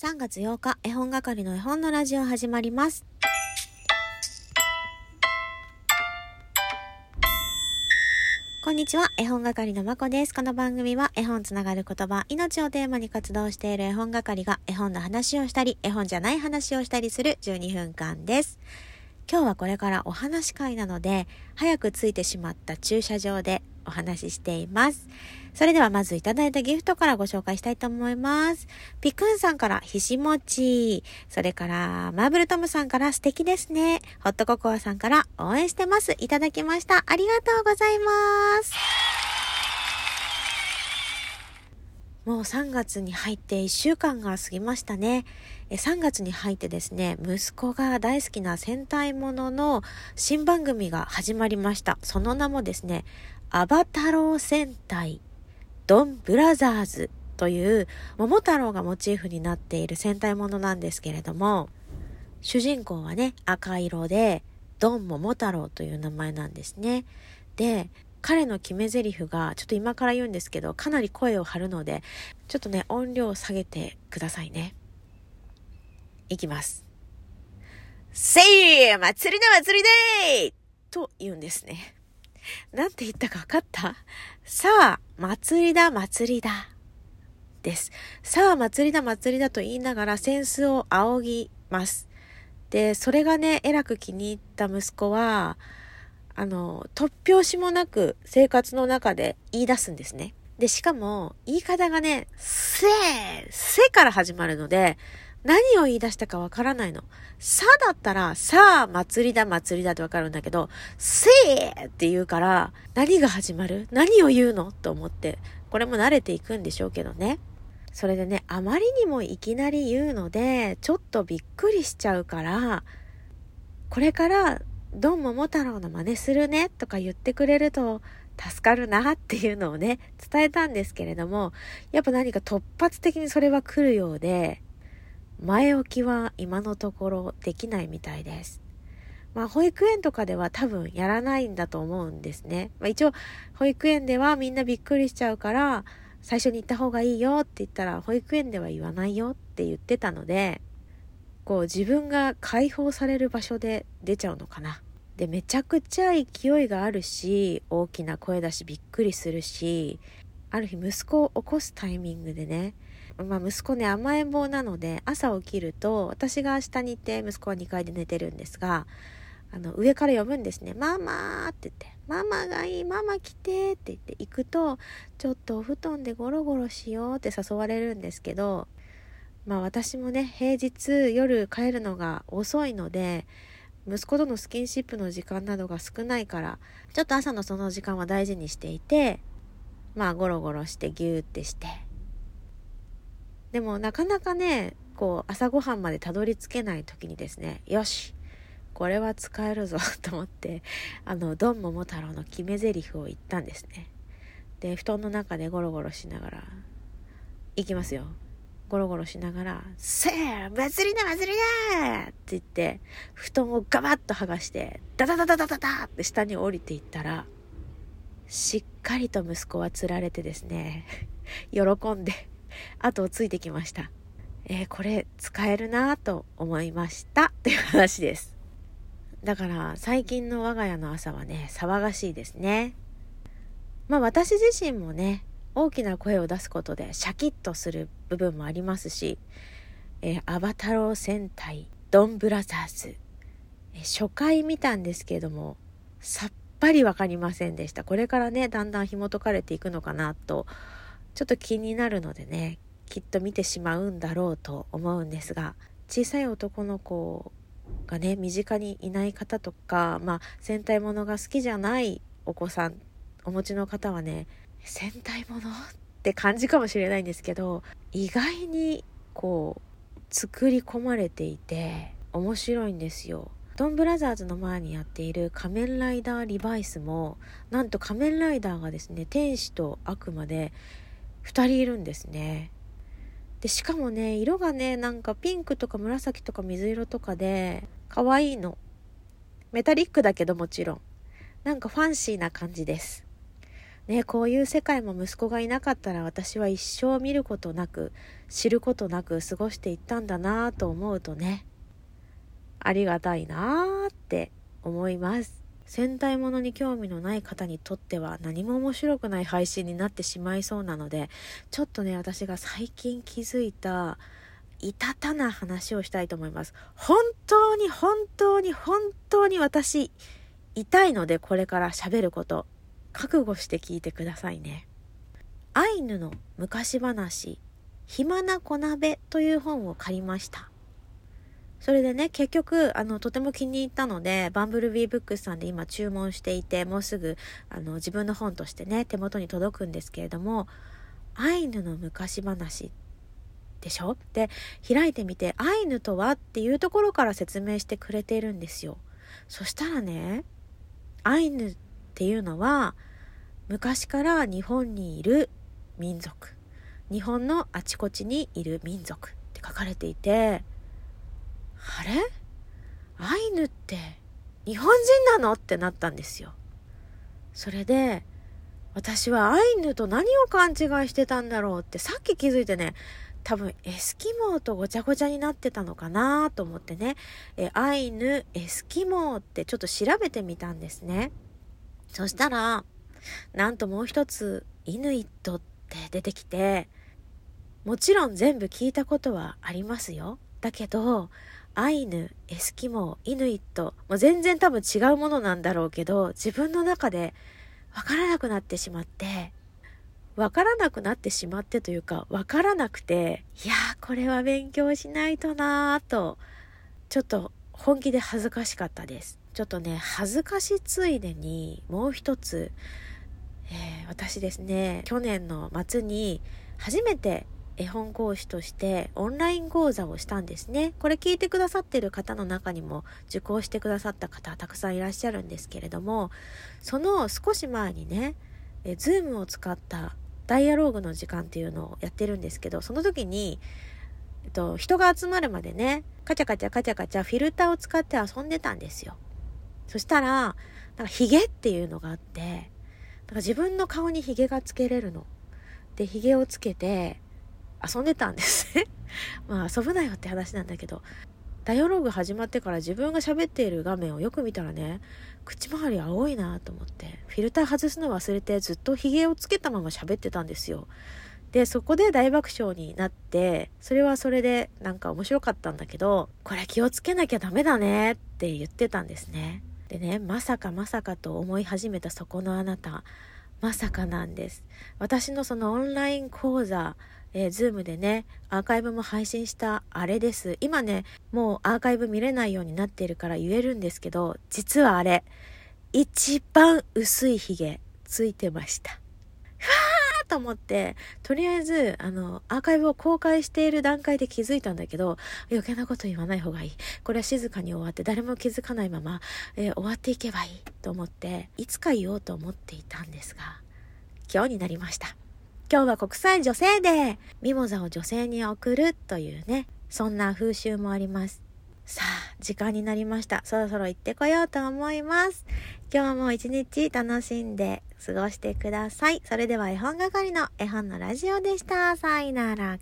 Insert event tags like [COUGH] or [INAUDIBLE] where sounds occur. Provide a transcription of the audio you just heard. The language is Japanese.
3月8日、絵本係の絵本のラジオ始まります。こんにちは、絵本係のまこです。この番組は絵本つながる言葉、命をテーマに活動している絵本係が絵本の話をしたり、絵本じゃない話をしたりする12分間です。今日はこれからお話会なので、早く着いてしまった駐車場でお話ししています。それではまずいただいたギフトからご紹介したいと思います。ピクンさんからひしもち、それからマーブルトムさんから素敵ですね。ホットココアさんから応援してます。いただきました。ありがとうございます。もう3月に入って1週間が過ぎましたね。3月に入ってですね、息子が大好きな戦隊ものの新番組が始まりました。その名もですね、アバタロー戦隊ドンブラザーズという桃太郎がモチーフになっている戦隊ものなんですけれども、主人公はね、赤色で、ドン桃太郎という名前なんですね。で、彼の決め台詞が、ちょっと今から言うんですけど、かなり声を張るので、ちょっとね、音量を下げてくださいね。いきます。せい祭りだ祭りでーと言うんですね。なんて言ったか分かった？さあ、祭りだ祭りだ。です。さあ、祭りだ祭りだと言いながら扇子を仰ぎます。で、それがね、えらく気に入った息子は、あの、突拍子もなく生活の中で言い出すんですね。で、しかも、言い方がね、せー、せから始まるので、何を言い出したかわからないの。さだったら、さあ、祭りだ、祭りだってわかるんだけど、せーって言うから、何が始まる？何を言うの？と思って、これも慣れていくんでしょうけどね。それでね、あまりにもいきなり言うので、ちょっとびっくりしちゃうから、これから、ドン桃太郎の真似するねとか言ってくれると助かるなっていうのをね、伝えたんですけれども、やっぱ何か突発的にそれは来るようで、前置きは今のところできないみたいです。まあ保育園とかでは多分やらないんだと思うんですね。まあ一応保育園ではみんなびっくりしちゃうから最初に言った方がいいよって言ったら保育園では言わないよって言ってたのでこう自分が解放される場所で出ちゃうのかな。でめちゃくちゃ勢いがあるし大きな声だしびっくりするしある日息子を起こすタイミングでねまあ、息子ね甘えん坊なので朝起きると私が下にいて息子は2階で寝てるんですがあの上から呼ぶんですね「ママ」って言って「ママがいいママ来て」って言って行くと「ちょっとお布団でゴロゴロしよう」って誘われるんですけどまあ私もね平日夜帰るのが遅いので息子とのスキンシップの時間などが少ないからちょっと朝のその時間は大事にしていてまあゴロゴロしてギューってして。でもなかなかねこう朝ごはんまでたどり着けない時にですねよしこれは使えるぞ [LAUGHS] と思ってあのドン桃太郎の決め台詞を言ったんですね。で布団の中でゴロゴロしながら行きますよ。ゴロゴロしながら「せー祭りだ祭りだ!」って言って布団をガバッと剥がしてダダダダダダダって下に降りていったらしっかりと息子はつられてですね [LAUGHS] 喜んで後をついてきました。えー、これ使えるなと思いましたっていう話です。だから最近の我が家の朝はね、騒がしいですね。まあ私自身もね、大きな声を出すことでシャキッとする部分もありますし、えー、アバタロー戦隊ドンブラザーズ、えー、初回見たんですけれども、さっぱりわかりませんでした。これからね、だんだん紐解かれていくのかなとちょっと気になるのでねきっと見てしまうんだろうと思うんですが小さい男の子がね身近にいない方とかまあ戦隊ものが好きじゃないお子さんお持ちの方はね戦隊もの？って感じかもしれないんですけど意外にこう作り込まれていて面白いんですよ。ドンブラザーズの前にやっている仮面ライダーリバイスもなんと仮面ライダーがですね天使と悪魔で2人いるんですね。でしかもね色がねなんかピンクとか紫とか水色とかで可愛いの。メタリックだけどもちろん。なんかファンシーな感じです。ねこういう世界も息子がいなかったら私は一生見ることなく知ることなく過ごしていったんだなと思うとねありがたいなって思います。戦隊ものに興味のない方にとっては何も面白くない配信になってしまいそうなのでちょっとね私が最近気づいたいたたな話をしたいと思います。本当に本当に本当に私痛いのでこれから喋ること。覚悟して聞いてくださいね。アイヌの昔話暇な小鍋という本を借りました。それでね、結局、あの、とても気に入ったので、バンブルビーブックスさんで今注文していて、もうすぐ、あの、自分の本としてね、手元に届くんですけれども、アイヌの昔話でしょ？で、開いてみて、アイヌとはっていうところから説明してくれているんですよ。そしたらね、アイヌっていうのは、昔から日本にいる民族。日本のあちこちにいる民族って書かれていて、あれ？アイヌって日本人なの？ってなったんですよ。それで、私はアイヌと何を勘違いしてたんだろうってさっき気づいてね、多分エスキモーとごちゃごちゃになってたのかなと思ってね、えアイヌ、エスキモーってちょっと調べてみたんですね。そしたら、なんともう一つ、イヌイットって出てきて、もちろん全部聞いたことはありますよ。だけど、アイヌ、エスキモー、イヌイット、もう全然多分違うものなんだろうけど、自分の中でわからなくなってしまって、わからなくなってしまってというか、わからなくて、いや、これは勉強しないとなーと、ちょっと本気で恥ずかしかったです。ちょっとね、恥ずかしついでに、もう一つ、えー、私ですね、去年の末に初めて絵本講師としてオンライン講座をしたんですね。これ聞いてくださってる方の中にも受講してくださった方たくさんいらっしゃるんですけれども、その少し前にね、え Zoom を使ったダイアローグの時間っていうのをやってるんですけど、その時に、えっと、人が集まるまでね、カチャカチャカチャカチャフィルターを使って遊んでたんですよ。そしたら、なんかヒゲっていうのがあって、だから自分の顔にヒゲがつけれるの。で、ヒゲをつけて、遊んでたんですね [LAUGHS] まあ遊ぶなよって話なんだけど、ダイアログ始まってから自分が喋っている画面をよく見たらね、口周り青いなと思って、フィルター外すの忘れてずっとヒゲをつけたまま喋ってたんですよ。で、そこで大爆笑になって、それはそれでなんか面白かったんだけど、これ気をつけなきゃダメだねって言ってたんですね。でね、まさかまさかと思い始めたそこのあなた、まさかなんです。私のそのオンライン講座、えー、Zoom でね、アーカイブも配信したあれです。今ね、もうアーカイブ見れないようになっているから言えるんですけど、実はあれ、一番薄いヒゲついてました。と思って、とりあえず、あの、アーカイブを公開している段階で気づいたんだけど、余計なこと言わない方がいい。これは静かに終わって誰も気づかないまま、えー、終わっていけばいいと思って、いつか言おうと思っていたんですが、今日になりました。今日は国際女性デーミモザを女性に送るというね、そんな風習もあります。さあ、時間になりました。そろそろ行ってこようと思います。今日も一日楽しんで過ごしてください。それでは絵本係の絵本のラジオでした。さいなら。